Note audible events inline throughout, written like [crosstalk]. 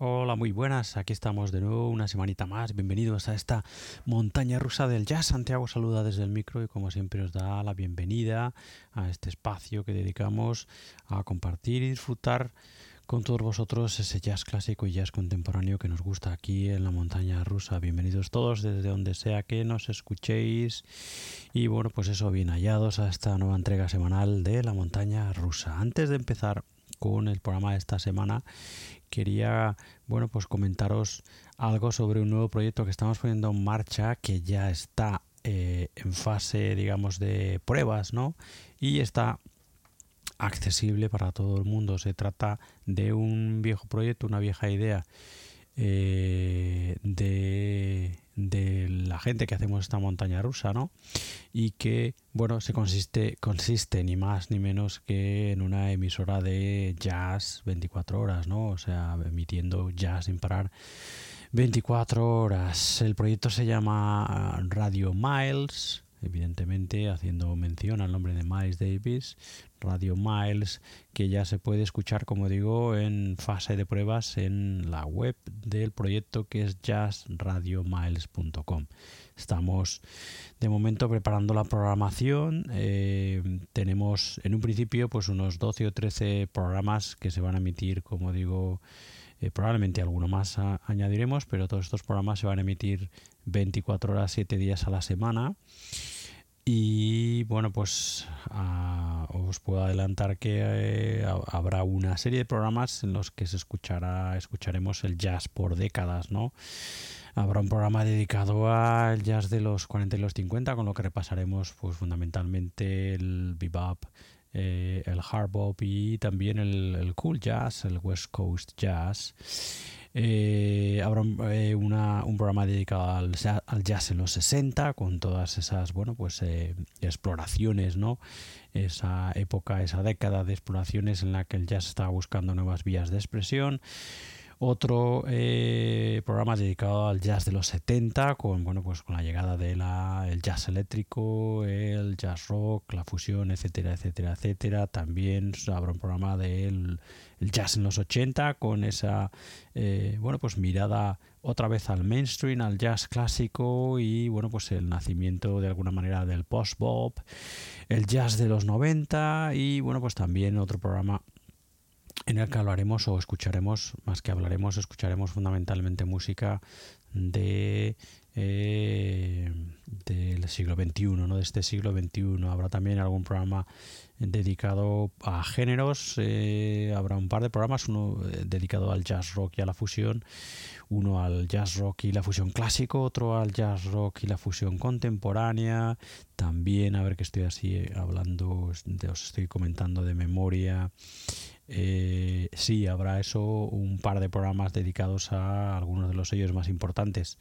Hola, muy buenas. Aquí estamos de nuevo una semanita más. Bienvenidos a esta montaña rusa del jazz. Santiago saluda desde el micro y como siempre os da la bienvenida a este espacio que dedicamos a compartir y disfrutar con todos vosotros ese jazz clásico y jazz contemporáneo que nos gusta aquí en la montaña rusa. Bienvenidos todos desde donde sea que nos escuchéis. Y bueno, pues eso, bien hallados a esta nueva entrega semanal de la montaña rusa. Antes de empezar con el programa de esta semana, quería bueno pues comentaros algo sobre un nuevo proyecto que estamos poniendo en marcha que ya está eh, en fase digamos de pruebas no y está accesible para todo el mundo. Se trata de un viejo proyecto una vieja idea eh, de, de, la gente que hacemos esta montaña rusa, ¿no? Y que, bueno, se consiste, consiste ni más ni menos que en una emisora de jazz 24 horas, ¿no? O sea, emitiendo jazz sin parar 24 horas. El proyecto se llama Radio Miles evidentemente haciendo mención al nombre de Miles Davis, Radio Miles, que ya se puede escuchar, como digo, en fase de pruebas en la web del proyecto que es jazzradiomiles.com. Estamos de momento preparando la programación. Eh, tenemos en un principio pues unos 12 o 13 programas que se van a emitir, como digo, eh, probablemente alguno más añadiremos, pero todos estos programas se van a emitir 24 horas, 7 días a la semana. Y bueno, pues os puedo adelantar que eh, habrá una serie de programas en los que se escuchará, escucharemos el jazz por décadas, ¿no? Habrá un programa dedicado al jazz de los 40 y los 50, con lo que repasaremos pues fundamentalmente el bebop, eh, el hard bop y también el, cool jazz, el West Coast jazz. Eh, habrá eh, un programa dedicado al, jazz en los 60 con todas esas bueno pues exploraciones no esa época esa década de exploraciones en la que el jazz estaba buscando nuevas vías de expresión otro eh, programa dedicado al jazz de los 70, con, bueno, pues con la llegada del jazz eléctrico, el jazz rock, la fusión, etcétera, etcétera, etcétera. También habrá un programa del jazz en los 80, con esa eh, bueno, pues mirada otra vez al mainstream, al jazz clásico y bueno, pues el nacimiento de alguna manera del post-bop, el jazz de los 90 y bueno, pues también otro programa en el que hablaremos o escucharemos, más que hablaremos, escucharemos fundamentalmente música de eh, del siglo XXI, ¿no? de este siglo XXI. Habrá también algún programa dedicado a géneros, eh, habrá un par de programas, uno eh, dedicado al jazz rock y a la fusión, uno al jazz rock y la fusión clásico, otro al jazz rock y la fusión contemporánea, también, a ver que estoy así hablando, os estoy comentando de memoria, eh, sí, habrá eso, un par de programas dedicados a algunos de los sellos más importantes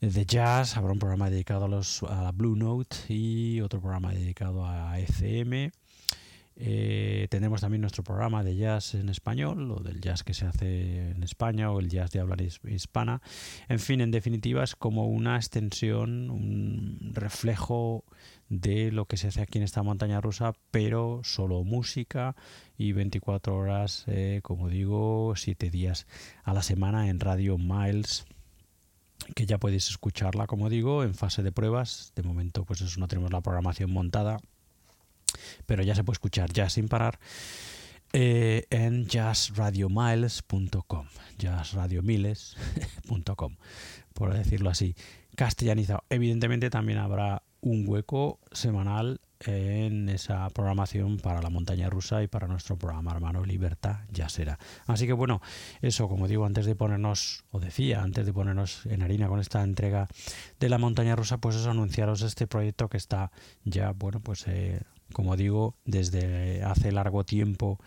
de jazz. Habrá un programa dedicado a, los, a la Blue Note y otro programa dedicado a ECM. Eh, tendremos también nuestro programa de jazz en español, o del jazz que se hace en España, o el jazz de habla hispana. En fin, en definitiva, es como una extensión, un reflejo de lo que se hace aquí en esta montaña rusa, pero solo música y 24 horas, eh, como digo, 7 días a la semana en Radio Miles que ya podéis escucharla, como digo, en fase de pruebas. De momento, pues eso no tenemos la programación montada, pero ya se puede escuchar ya sin parar eh, en jazzradiomiles.com, jazzradiomiles.com, [laughs] por decirlo así, castellanizado. Evidentemente también habrá un hueco semanal en esa programación para la montaña rusa y para nuestro programa hermano Libertad ya será. Así que bueno, eso como digo, antes de ponernos, o decía, antes de ponernos en harina con esta entrega de la montaña rusa, pues eso anunciaros este proyecto que está ya, bueno, pues eh, como digo, desde hace largo tiempo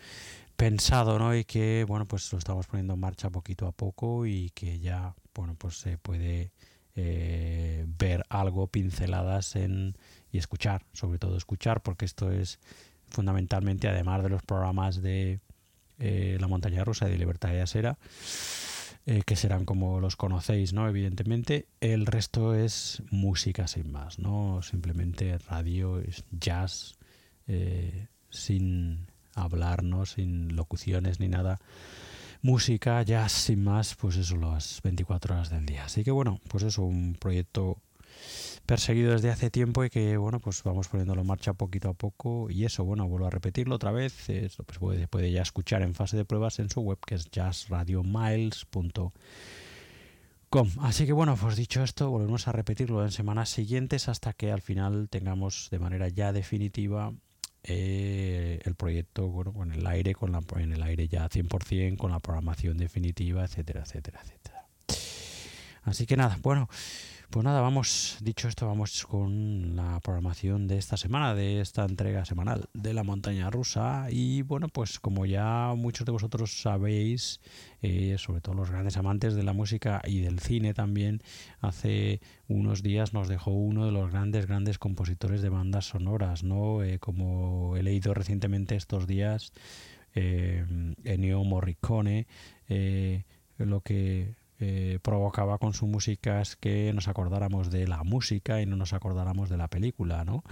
pensado, ¿no? Y que, bueno, pues lo estamos poniendo en marcha poquito a poco y que ya, bueno, pues se puede eh, ver algo, pinceladas en, y escuchar, sobre todo escuchar, porque esto es fundamentalmente, además de los programas de eh, La Montaña Rusa y de Libertad de Asera, eh, que serán como los conocéis, ¿no? Evidentemente, el resto es música sin más, ¿no? Simplemente radio, jazz, sin hablar, ¿no? Sin locuciones ni nada música, jazz sin más, pues eso, las 24 horas del día. Así que bueno, pues eso, un proyecto perseguido desde hace tiempo y que bueno pues vamos poniéndolo en marcha poquito a poco y eso bueno vuelvo a repetirlo otra vez eso pues puede, puede ya escuchar en fase de pruebas en su web que es jazzradiomiles.com así que bueno pues dicho esto volvemos a repetirlo en semanas siguientes hasta que al final tengamos de manera ya definitiva eh, el proyecto bueno con el aire con la en el aire ya 100% con la programación definitiva etcétera etcétera etcétera. Así que nada bueno pues nada, vamos, dicho esto, vamos con la programación de esta semana, de esta entrega semanal de la montaña rusa. Y bueno, pues como ya muchos de vosotros sabéis, eh, sobre todo los grandes amantes de la música y del cine también, hace unos días nos dejó uno de los grandes, grandes compositores de bandas sonoras, ¿no? Eh, como he leído recientemente estos días, eh, Ennio Morricone, eh, lo que eh, provocaba con su música es que nos acordáramos de la música y no nos acordáramos de la película, ¿no?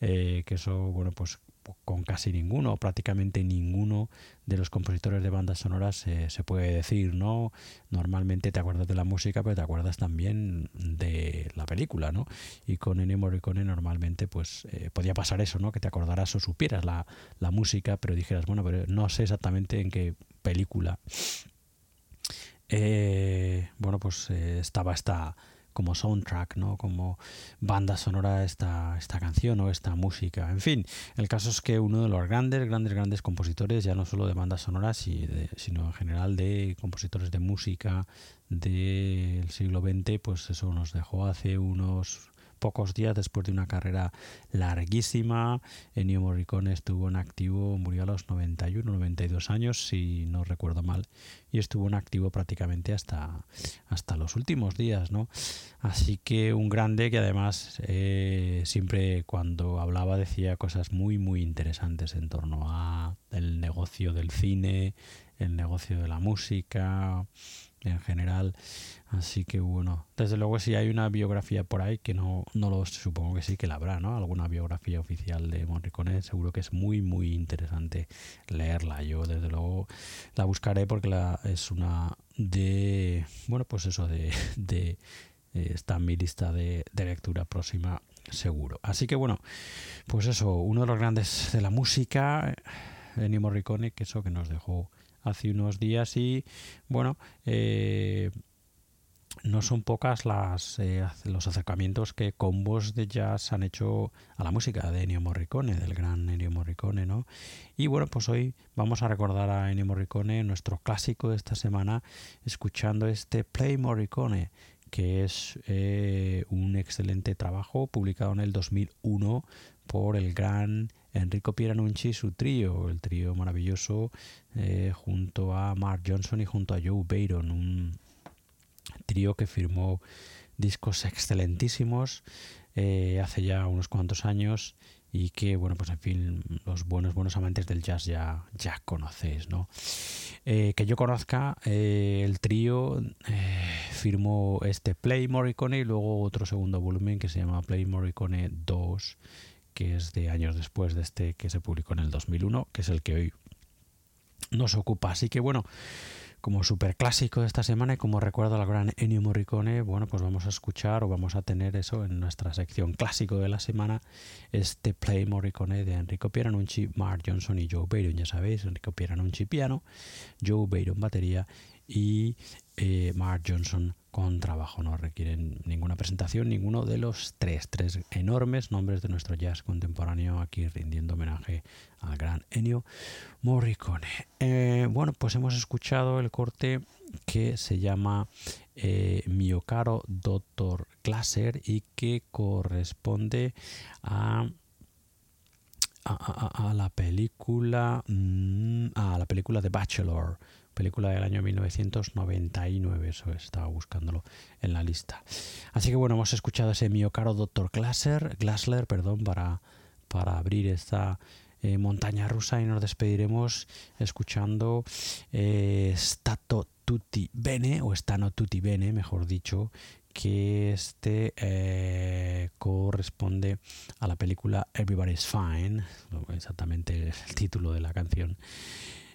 Eh, que eso, bueno, pues con casi ninguno, prácticamente ninguno de los compositores de bandas sonoras se puede decir, ¿no? Normalmente te acuerdas de la música, pero te acuerdas también de la película, ¿no? Y con Ennio Morricone normalmente, pues, eh, podía pasar eso, ¿no? Que te acordaras o supieras la, la música, pero dijeras, bueno, pero no sé exactamente en qué película eh, bueno, pues eh, estaba esta como soundtrack, ¿no? Como banda sonora esta, esta canción o esta música. En fin, el caso es que uno de los grandes, grandes, grandes compositores, ya no solo de bandas sonoras, sino en general de compositores de música del siglo XX, pues eso nos dejó hace unos pocos días después de una carrera larguísima. Ennio Morricone estuvo en activo, murió a los 91, 92 años, si no recuerdo mal, y estuvo en activo prácticamente hasta, hasta los últimos días, ¿no? Así que un grande que además eh, siempre cuando hablaba decía cosas muy, muy interesantes en torno a el negocio del cine, el negocio de la música, en general. Así que bueno, desde luego si hay una biografía por ahí, que no, no lo supongo que sí que la habrá, ¿no? Alguna biografía oficial de Morricone, seguro que es muy, muy interesante leerla. Yo desde luego la buscaré porque la, es una de, bueno, pues eso, de, de eh, está en mi lista de, de lectura próxima seguro. Así que bueno, pues eso, uno de los grandes de la música, Ennio Morricone, que eso que nos dejó hace unos días y bueno, eh, no son pocas las eh, los acercamientos que combos de jazz han hecho a la música de Ennio Morricone, del gran Ennio Morricone, ¿no? Y bueno, pues hoy vamos a recordar a Ennio Morricone, nuestro clásico de esta semana, escuchando este Play Morricone, que es eh, un excelente trabajo publicado en el 2001 por el gran Enrico Pieranunci y su trío, el trío maravilloso eh, junto a Mark Johnson y junto a Joe Bayron, un trío que firmó discos excelentísimos eh, hace ya unos cuantos años y que bueno pues en fin los buenos buenos amantes del jazz ya ya conocéis no eh, que yo conozca el trío firmó este Play Morricone y luego otro segundo volumen que se llama Play Morricone 2 que es de años después de este que se publicó en el 2001, que es el que hoy nos ocupa. Así que bueno, como super clásico de esta semana y como recuerdo la gran Ennio Morricone, bueno, pues vamos a escuchar o vamos a tener eso en nuestra sección clásico de la semana, este Play Morricone de Enrico Pieranunci, Mark Johnson y Joe Bayron, ya sabéis, Enrico Pieranunci piano, Joe Bayron batería y eh, Mark Johnson con trabajo. No requieren ninguna presentación, ninguno de los tres, tres enormes nombres de nuestro jazz contemporáneo aquí rindiendo homenaje al gran Ennio Morricone. Eh, bueno, pues hemos escuchado el corte que se llama eh, Mio caro Dr. Glaser y que corresponde a a, la película mm, a la película The Bachelor película del año 1999, eso estaba buscándolo en la lista. Así que bueno, hemos escuchado ese miocaro Dr. Glaser, Glasler, perdón, para, para abrir esta eh, montaña rusa y nos despediremos escuchando eh, Stato Tutti Bene, o Stano Tutti Bene, mejor dicho, que este eh, corresponde a la película Everybody's Fine, exactamente el título de la canción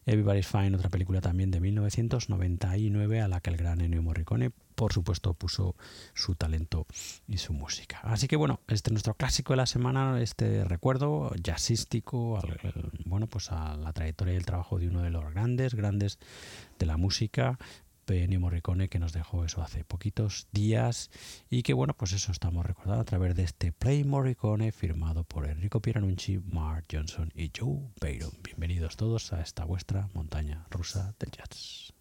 Everybody's Fine, otra película también de 1999 a la que el gran Ennio Morricone por supuesto puso su talento y su música. Así que bueno, este es nuestro clásico de la semana, este recuerdo jazzístico, bueno, pues a la trayectoria y el trabajo de uno de los grandes, grandes de la música, Ennio Morricone que nos dejó eso hace poquitos días y que bueno pues eso estamos recordando a través de este Play Morricone firmado por Enrico Pieranucci, Mark Johnson y Joe Byron. Bienvenidos todos a esta vuestra montaña rusa del jazz.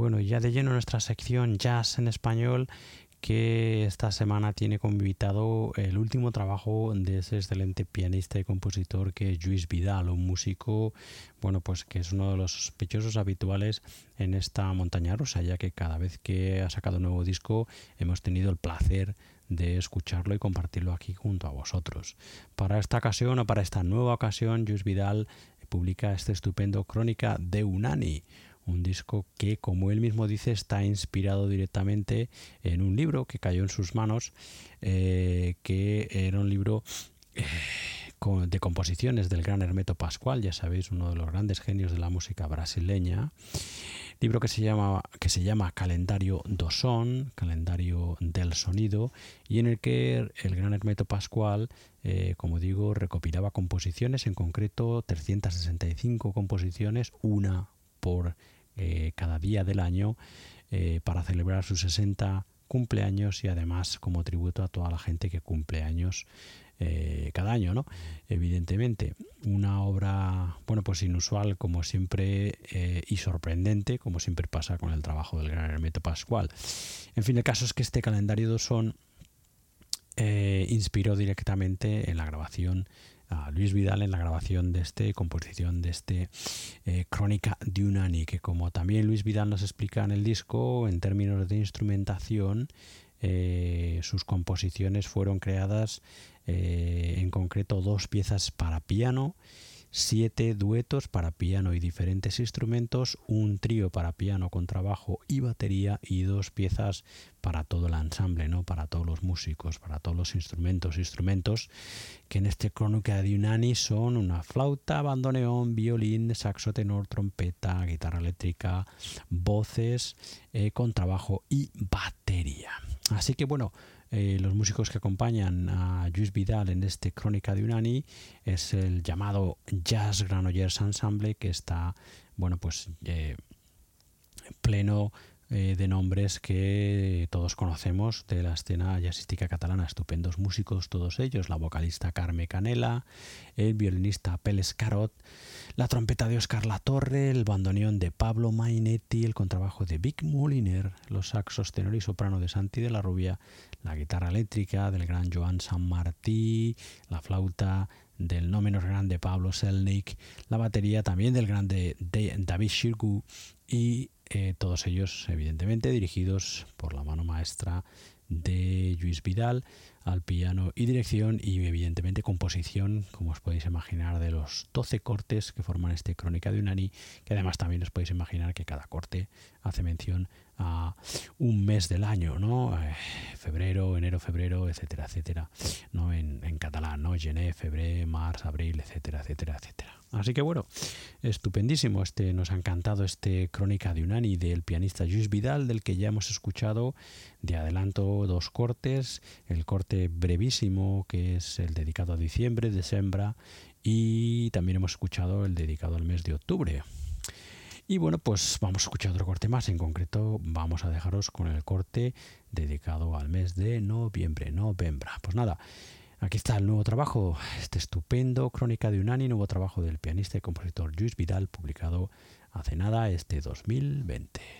Bueno, ya de lleno nuestra sección Jazz en español que esta semana tiene como el último trabajo de ese excelente pianista y compositor que es Luis Vidal, un músico, bueno, pues que es uno de los sospechosos habituales en esta montaña rusa, ya que cada vez que ha sacado un nuevo disco hemos tenido el placer de escucharlo y compartirlo aquí junto a vosotros. Para esta ocasión o para esta nueva ocasión, Luis Vidal publica este estupendo Crónica de Unani, un disco que, como él mismo dice, está inspirado directamente en un libro que cayó en sus manos, eh, que era un libro eh, de composiciones del gran Hermeto Pascual, ya sabéis, uno de los grandes genios de la música brasileña. Libro que se llama, que se llama Calendario do Son, Calendario del Sonido, y en el que el gran Hermeto Pascual, eh, como digo, recopilaba composiciones, en concreto 365 composiciones, una por eh, cada día del año eh, para celebrar sus 60 cumpleaños y además como tributo a toda la gente que cumple años eh, cada año, ¿no? Evidentemente, una obra, bueno, pues inusual como siempre y sorprendente, como siempre pasa con el trabajo del gran Hermeto Pascual. En fin, el caso es que este calendario son inspiró directamente en la grabación a Luis Vidal en la grabación de este, composición de este eh, Crónica de Unani, que como también Luis Vidal nos explica en el disco, en términos de instrumentación, eh, sus composiciones fueron creadas eh, en concreto dos piezas para piano siete duetos para piano y diferentes instrumentos, un trío para piano con trabajo y batería y dos piezas para todo el ensamble, ¿no? para todos los músicos, para todos los instrumentos, instrumentos que en este crónica de Unani son una flauta, bandoneón, violín, saxo tenor, trompeta, guitarra eléctrica, voces, eh, con trabajo y batería. Así que bueno, eh, los músicos que acompañan a Luis Vidal en este Crónica de Unani es el llamado Jazz Granollers Ensemble que está, bueno, pues eh, pleno eh, de nombres que todos conocemos de la escena jazzística catalana, estupendos músicos todos ellos, la vocalista Carme Canela, el violinista Peles Carot, la trompeta de Oscar Torre, el bandoneón de Pablo Mainetti, el contrabajo de Vic Moliner, los saxos tenor y soprano de Santi de la Rubia, la guitarra eléctrica del gran Joan San Martí, la flauta del no menos grande Pablo Selnik, la batería también del grande David Shirgu y eh, todos ellos evidentemente dirigidos por la mano maestra de Luis Vidal al piano y dirección y evidentemente composición, como os podéis imaginar, de los 12 cortes que forman este Crónica de Unani, que además también os podéis imaginar que cada corte hace mención a un mes del año, ¿no? Eh, febrero, enero, febrero, etcétera, etcétera, ¿no? En, catalán, ¿no? Gené, febrero, marzo, abril, etcétera, etcétera, etcétera. Así que bueno, estupendísimo. Este, nos ha encantado este Crónica de Unani del pianista Luis Vidal, del que ya hemos escuchado de adelanto dos cortes. El corte brevísimo, que es el dedicado a diciembre, de Sembra, y también hemos escuchado el dedicado al mes de octubre. Y bueno, pues vamos a escuchar otro corte más. En concreto, vamos a dejaros con el corte dedicado al mes de noviembre, novembra. Pues nada, aquí está el nuevo trabajo, este estupendo Crónica de Unani, nuevo trabajo del pianista y compositor Luis Vidal, publicado hace nada, este 2020.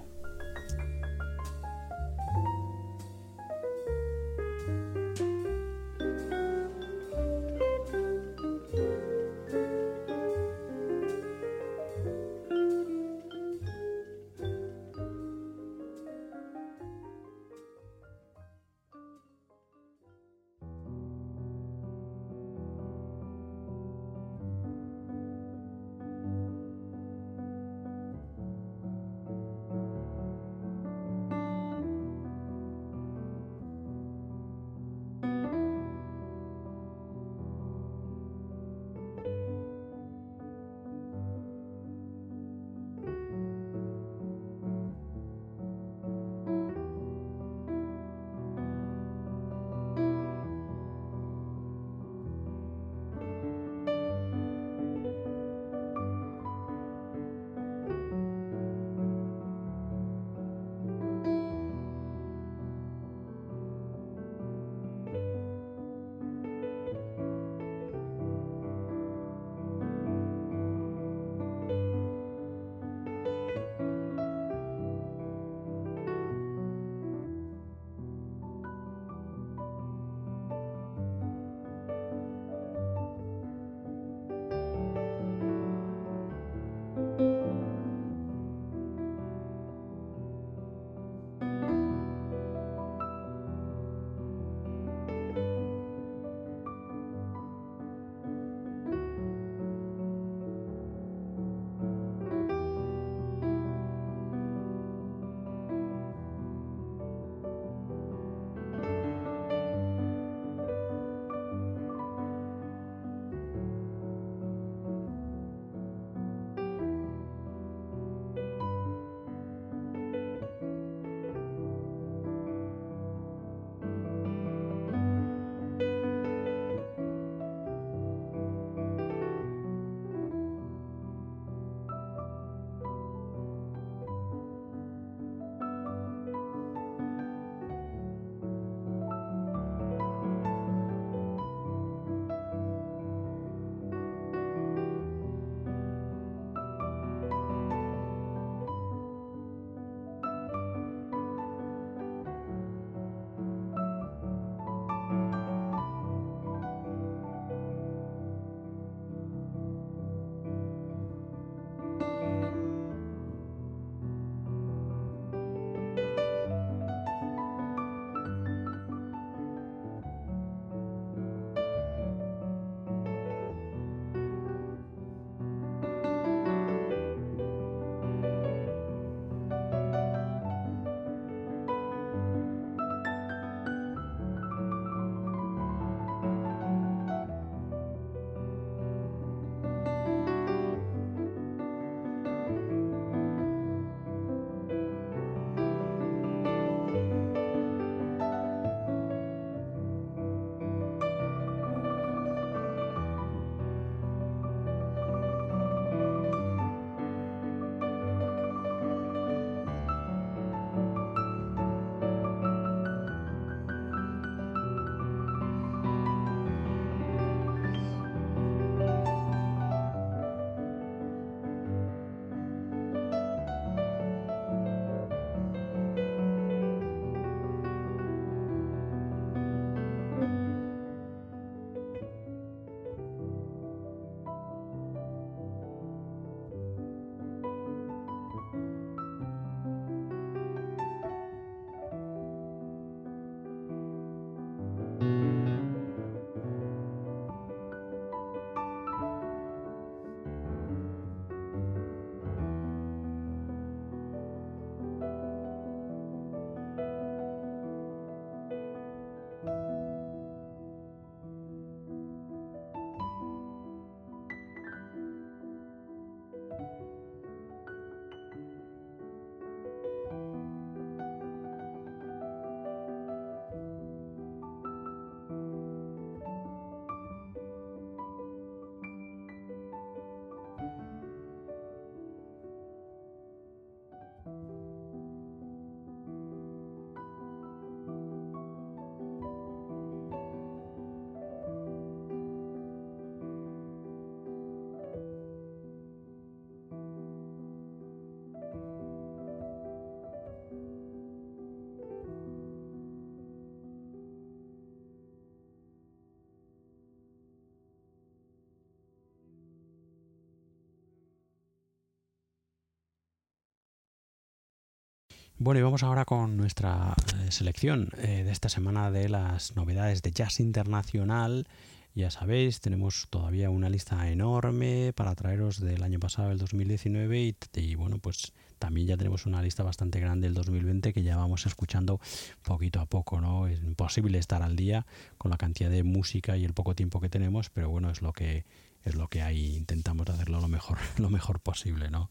Bueno, y vamos ahora con nuestra eh, selección eh, de esta semana de las novedades de jazz internacional. Ya sabéis, tenemos todavía una lista enorme para traeros del año pasado, el 2019, y, y, bueno, pues también ya tenemos una lista bastante grande del 2020 que ya vamos escuchando poquito a poco, ¿no? Es imposible estar al día con la cantidad de música y el poco tiempo que tenemos, pero bueno, es lo que es lo que hay, intentamos hacerlo lo mejor, [laughs] lo mejor posible, ¿no?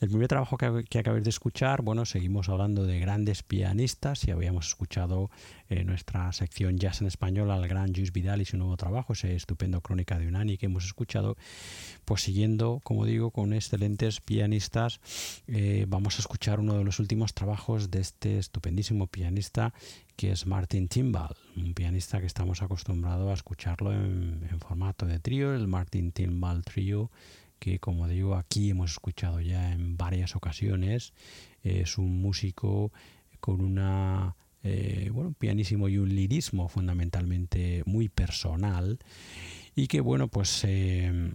El primer trabajo que, acabáis de escuchar, bueno, seguimos hablando de grandes pianistas y habíamos escuchado en eh, nuestra sección Jazz en Español al gran Luis Vidal y su nuevo trabajo, ese estupendo Crónica de Unani que hemos escuchado, pues siguiendo, como digo, con excelentes pianistas, eh, vamos a escuchar uno de los últimos trabajos de este estupendísimo pianista que es Martin Timbal, un pianista que estamos acostumbrados a escucharlo en, formato de trío, el Martin Timbal Trio, que como digo aquí hemos escuchado ya en varias ocasiones. Es un músico con una eh, bueno, pianísimo y un lirismo fundamentalmente muy personal y que bueno pues eh,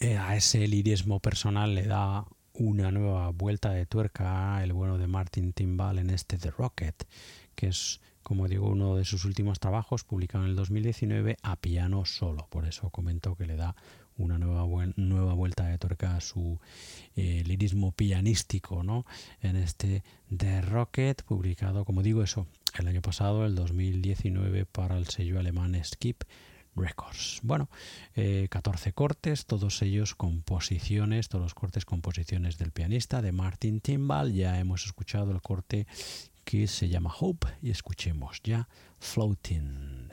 eh, a ese lirismo personal le da una nueva vuelta de tuerca el bueno de Martin Timbal en este The Rocket que es, como digo, uno de sus últimos trabajos, publicado en el 2019 a piano solo. Por eso comento que le da una nueva, nueva vuelta de tuerca a su eh, lirismo pianístico, ¿no? En este The Rocket, publicado, como digo, eso, el año pasado, el 2019, para el sello alemán Skip Records. Bueno, 14 eh, cortes, todos ellos composiciones, todos los cortes composiciones del pianista de Martin Timbal. Ya hemos escuchado el corte que se llama Hope y escuchemos ya Floating.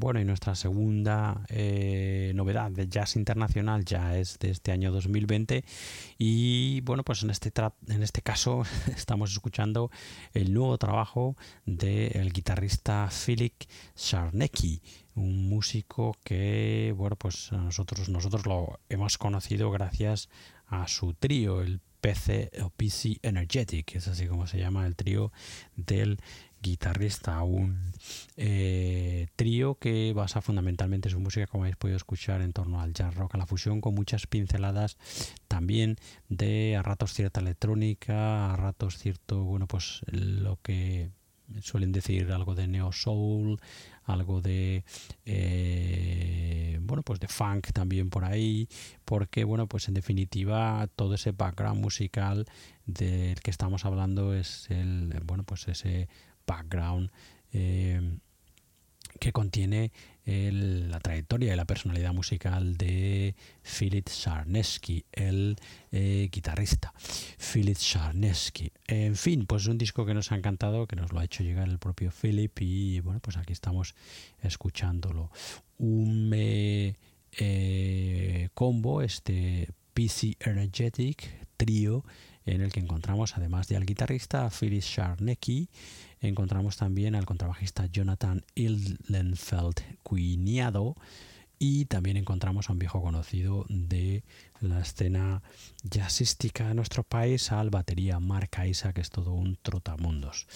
Bueno, y nuestra segunda eh, novedad de jazz internacional ya es de este año 2020 y bueno, pues en este, en este caso [laughs] estamos escuchando el nuevo trabajo del guitarrista Philip Sarnecki, un músico que bueno, pues nosotros, nosotros lo hemos conocido gracias a su trío, el PC o PC Energetic, es así como se llama el trío del guitarrista, un eh, trío que basa fundamentalmente su música, como habéis podido escuchar, en torno al jazz rock, a la fusión, con muchas pinceladas también de a ratos cierta electrónica, a ratos cierto, bueno, pues lo que suelen decir algo de neo soul, algo de eh, bueno pues de funk también por ahí porque bueno pues en definitiva todo ese background musical del que estamos hablando es el bueno pues ese background eh, que contiene la trayectoria y la personalidad musical de Philip Sarnesky, el eh, guitarrista. Philip Sarnesky. En fin, pues es un disco que nos ha encantado, que nos lo ha hecho llegar el propio Philip y bueno, pues aquí estamos escuchándolo. Un eh, combo, este PC Energetic trío en el que encontramos, además del guitarrista Philip Sarnecki, encontramos también al contrabajista Jonathan Illenfeld Cuiniado y también encontramos a un viejo conocido de la escena jazzística de nuestro país, al batería Mark Isa, que es todo un trotamundos.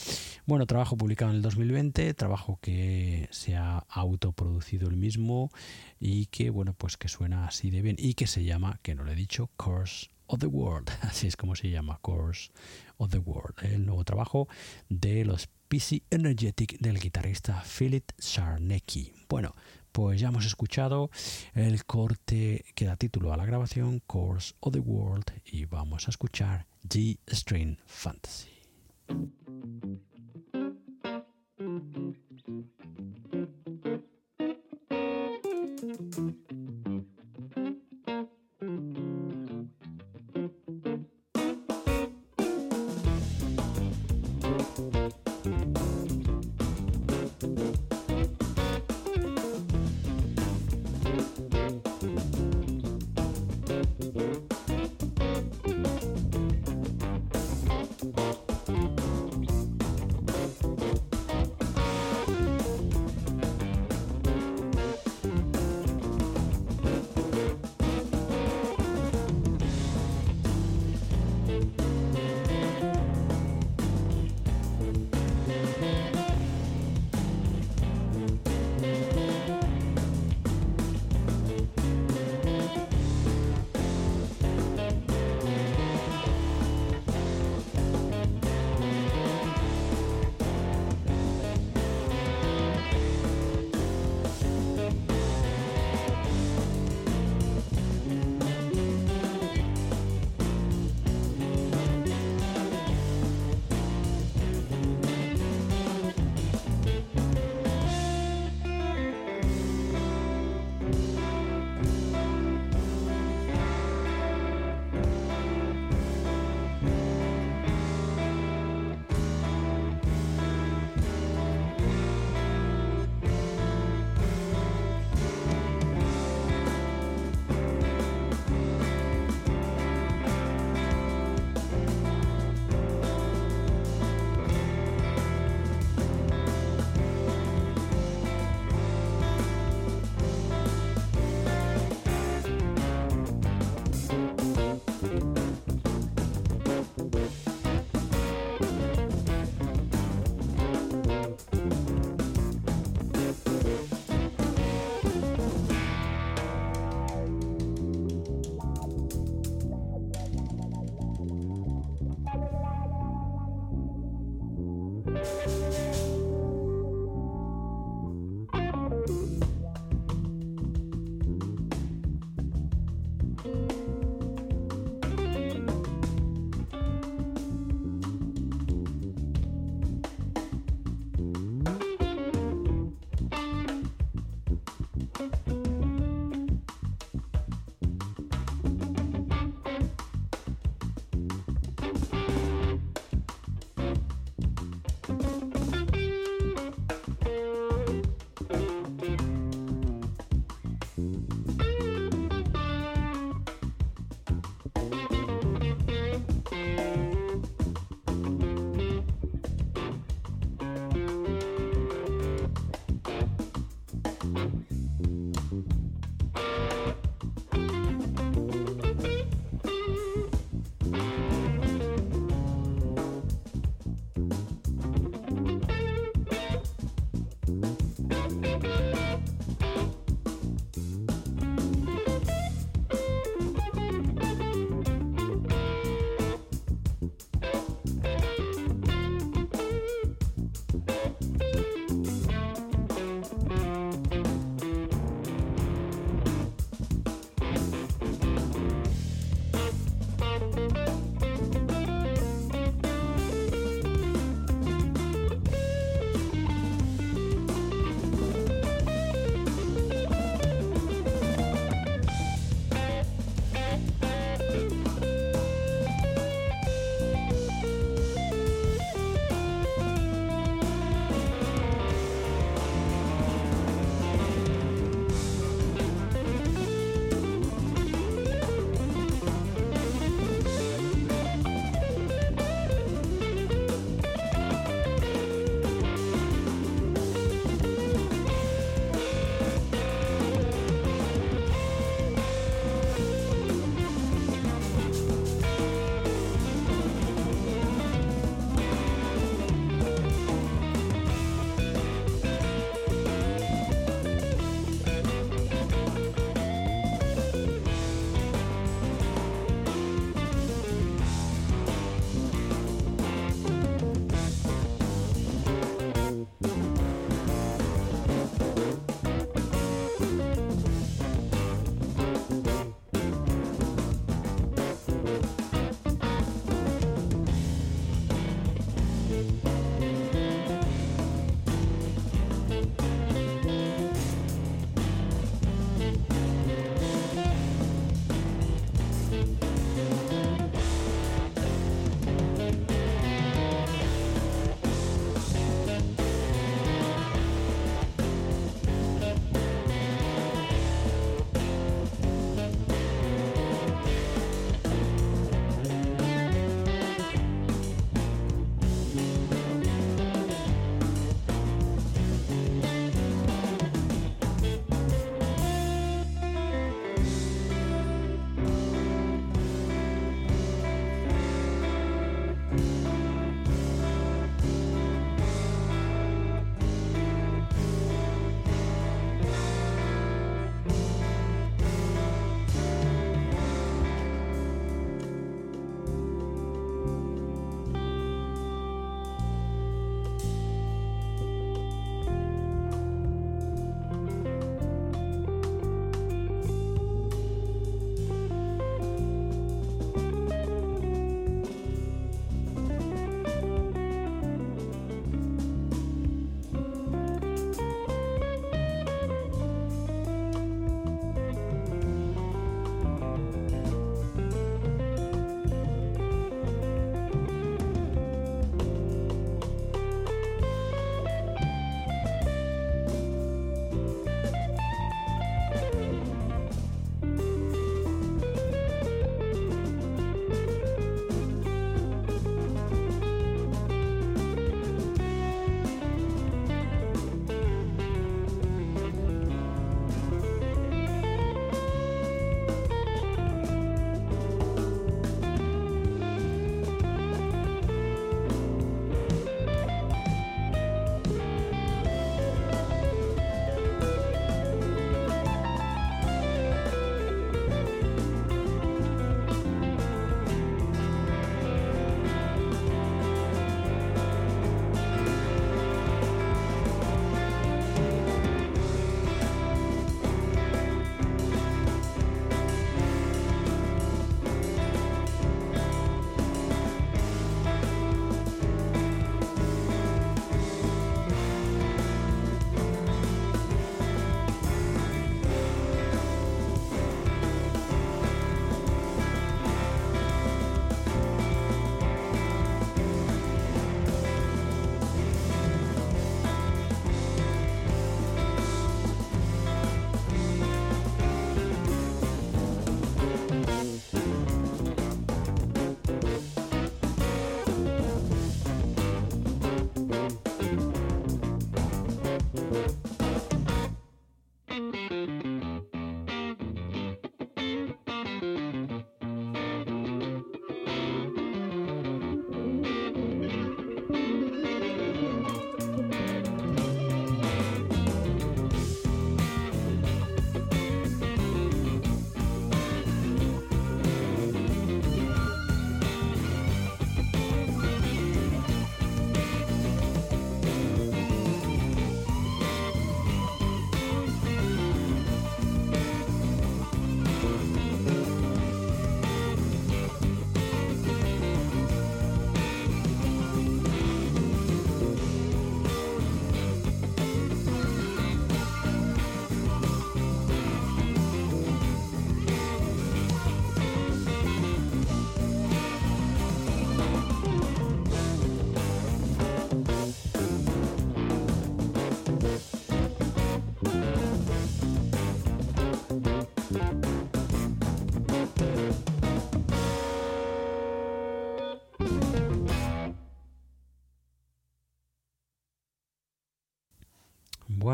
Bueno, trabajo publicado en el 2020, trabajo que se ha autoproducido el mismo y que, bueno, pues que suena así de bien y que se llama, que no lo he dicho, Course of the World, [laughs] así es como se llama, Course of the World, el nuevo trabajo de los PC Energetic del guitarrista Philip Sarnecki. Bueno, pues ya hemos escuchado el corte que da título a la grabación, Course of the World, y vamos a escuchar G-String Fantasy.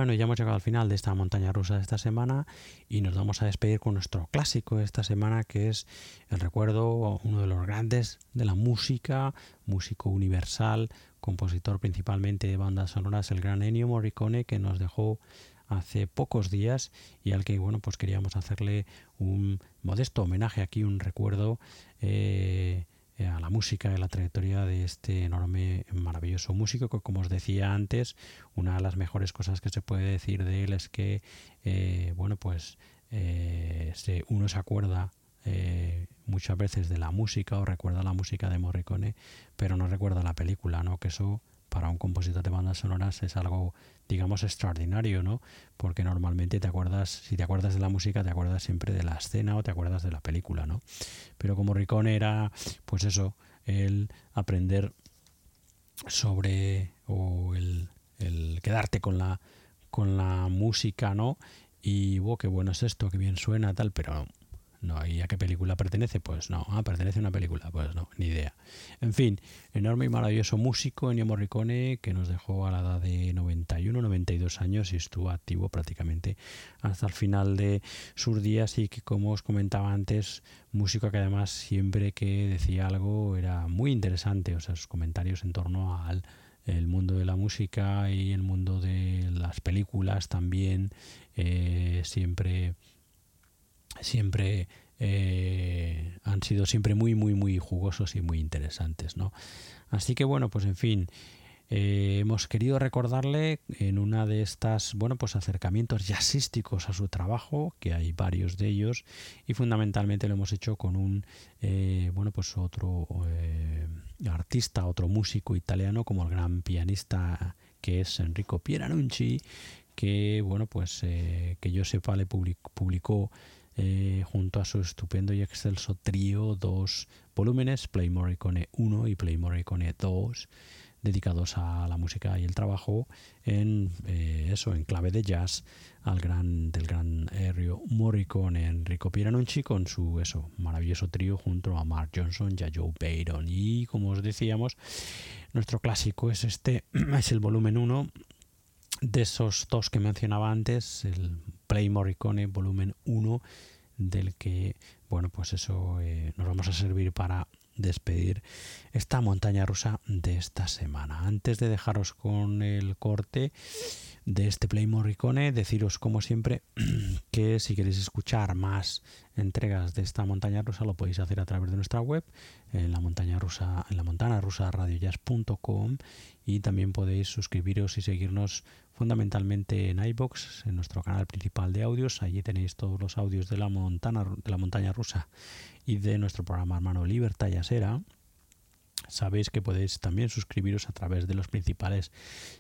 Bueno, ya hemos llegado al final de esta montaña rusa de esta semana y nos vamos a despedir con nuestro clásico de esta semana que es el recuerdo, uno de los grandes de la música, músico universal, compositor principalmente de bandas sonoras, el gran Ennio Morricone que nos dejó hace pocos días y al que bueno pues queríamos hacerle un modesto homenaje aquí, un recuerdo. Eh, a la música y la trayectoria de este enorme, maravilloso músico que, como os decía antes, una de las mejores cosas que se puede decir de él es que, eh, bueno, pues eh, uno se acuerda muchas veces de la música o recuerda la música de Morricone, pero no recuerda la película, ¿no? Que eso para un compositor de bandas sonoras es algo, digamos, extraordinario, ¿no? Porque normalmente te acuerdas, si te acuerdas de la música, te acuerdas siempre de la escena o te acuerdas de la película, ¿no? Pero como Ricón era, pues eso, el aprender sobre o el, el quedarte con la con la música, ¿no? Y, wow, qué bueno es esto, qué bien suena, tal, pero no, ¿y a qué película pertenece? Pues no, ah, pertenece a una película, pues no, ni idea. En fin, enorme y maravilloso músico Ennio Morricone que nos dejó a la edad de 91, 92 años y estuvo activo prácticamente hasta el final de sus días y que como os comentaba antes, músico que además siempre que decía algo era muy interesante, o sea, sus comentarios en torno al el mundo de la música y el mundo de las películas también eh, siempre siempre eh, han sido siempre muy, muy, muy jugosos y muy interesantes, ¿no? Así que bueno, pues en fin, eh, hemos querido recordarle en una de estas, bueno, pues acercamientos jazzísticos a su trabajo, que hay varios de ellos, y fundamentalmente lo hemos hecho con un, eh, bueno, pues otro artista, otro músico italiano, como el gran pianista que es Enrico Pieranunci, que, bueno, pues que yo sepa le publicó eh, junto a su estupendo y excelso trío, dos volúmenes, Play Morricone 1 y Play Morricone 2, dedicados a la música y el trabajo en eh, eso, en clave de jazz, al gran, del gran Enrico Morricone, Enrico Pieranunci, con su eso, maravilloso trío junto a Mark Johnson y a Joe Bayron. Y como os decíamos, nuestro clásico es este, [clears throat] es el volumen 1 de esos dos que mencionaba antes, el Play Morricone volumen 1, del que, bueno, pues eso eh, nos vamos a servir para despedir esta montaña rusa de esta semana. Antes de dejaros con el corte de este Play Morricone, deciros como siempre [clears throat] que si queréis escuchar más entregas de esta montaña rusa lo podéis hacer a través de nuestra web en la montaña rusa en la montana rusa radiojazz.com y también podéis suscribiros y seguirnos fundamentalmente en iBox, en nuestro canal principal de audios. Allí tenéis todos los audios de la, montana, de la montaña rusa y de nuestro programa hermano Libertad Yasera. Sabéis que podéis también suscribiros a través de los principales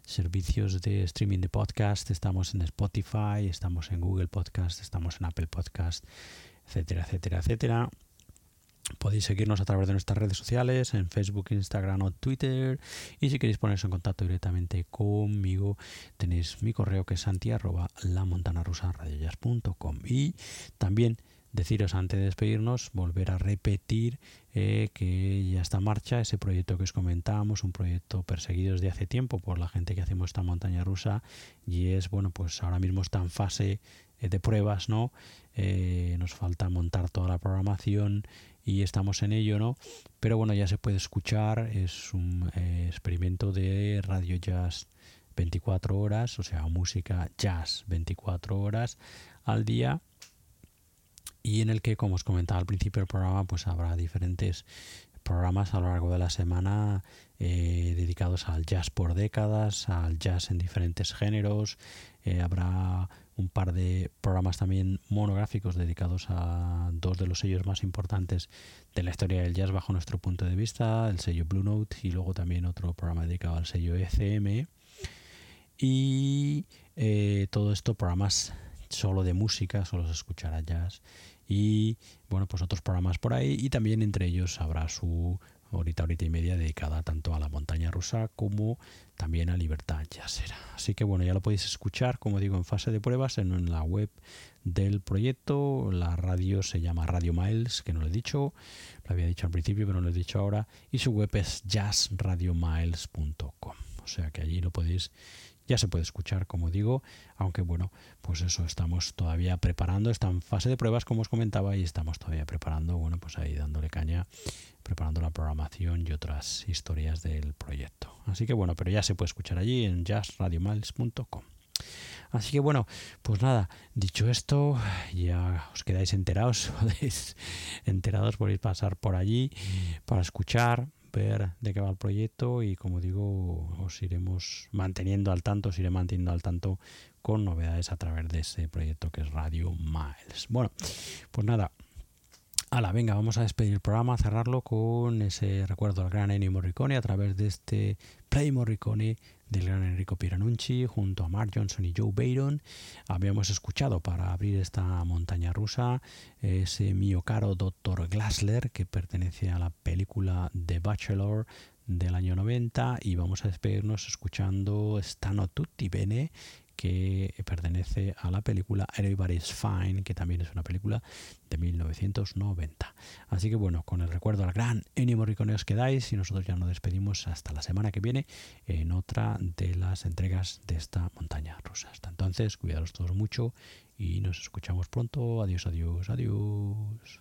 servicios de streaming de podcast. Estamos en Spotify, estamos en Google Podcast, estamos en Apple Podcast, etcétera, etcétera, etcétera. Podéis seguirnos a través de nuestras redes sociales, en Facebook, Instagram o Twitter. Y si queréis poneros en contacto directamente conmigo, tenéis mi correo que es santi Y también deciros antes de despedirnos, volver a repetir eh, que ya está en marcha ese proyecto que os comentábamos, un proyecto perseguido desde hace tiempo por la gente que hacemos esta montaña rusa y es, bueno, pues ahora mismo está en fase eh, de pruebas, ¿no? Eh, nos falta montar toda la programación y estamos en ello, ¿no? Pero bueno, ya se puede escuchar, es un eh, experimento de radio jazz 24 horas, o sea, música jazz 24 horas al día y en el que, como os comentaba al principio del programa, pues habrá diferentes programas a lo largo de la semana eh, dedicados al jazz por décadas, al jazz en diferentes géneros. Eh, habrá un par de programas también monográficos dedicados a dos de los sellos más importantes de la historia del jazz bajo nuestro punto de vista, el sello Blue Note y luego también otro programa dedicado al sello ECM. Y eh, todo esto programas solo de música, solo se escuchará jazz y bueno, pues otros programas por ahí y también entre ellos habrá su horita, horita y media dedicada tanto a la montaña rusa como también a Libertad Jazzera. Así que bueno, ya lo podéis escuchar, como digo, en fase de pruebas en, la web del proyecto. La radio se llama Radio Miles, que no lo he dicho, lo había dicho al principio, pero no lo he dicho ahora. Y su web es jazzradiomiles.com. O sea que allí lo podéis ya se puede escuchar, como digo, aunque bueno, pues eso, estamos todavía preparando, está en fase de pruebas, como os comentaba, y estamos todavía preparando, bueno, pues ahí dándole caña, preparando la programación y otras historias del proyecto. Así que bueno, pero ya se puede escuchar allí en jazzradiomiles.com. Así que bueno, pues nada, dicho esto, ya os quedáis enterados, [laughs] podéis enterados, podéis pasar por allí para escuchar, ver de qué va el proyecto y como digo, os iremos manteniendo al tanto, os iré manteniendo al tanto con novedades a través de ese proyecto que es Radio Miles. Bueno, pues nada, Hala, venga, vamos a despedir el programa, cerrarlo con ese recuerdo al gran Ennio Morricone a través de este Play Morricone del gran Enrico Piranunci junto a Mark Johnson y Joe Bayron. Habíamos escuchado para abrir esta montaña rusa ese mío caro Dr. Glassler que pertenece a la película The Bachelor del año 90 y vamos a despedirnos escuchando Stano Tutti Bene que pertenece a la película Everybody's Fine, que también es una película de 1990. Así que bueno, con el recuerdo al gran Ennio Morricone os quedáis y nosotros ya nos despedimos hasta la semana que viene en otra de las entregas de esta montaña rusa. Hasta entonces, cuidaros todos mucho y nos escuchamos pronto. Adiós, adiós, adiós.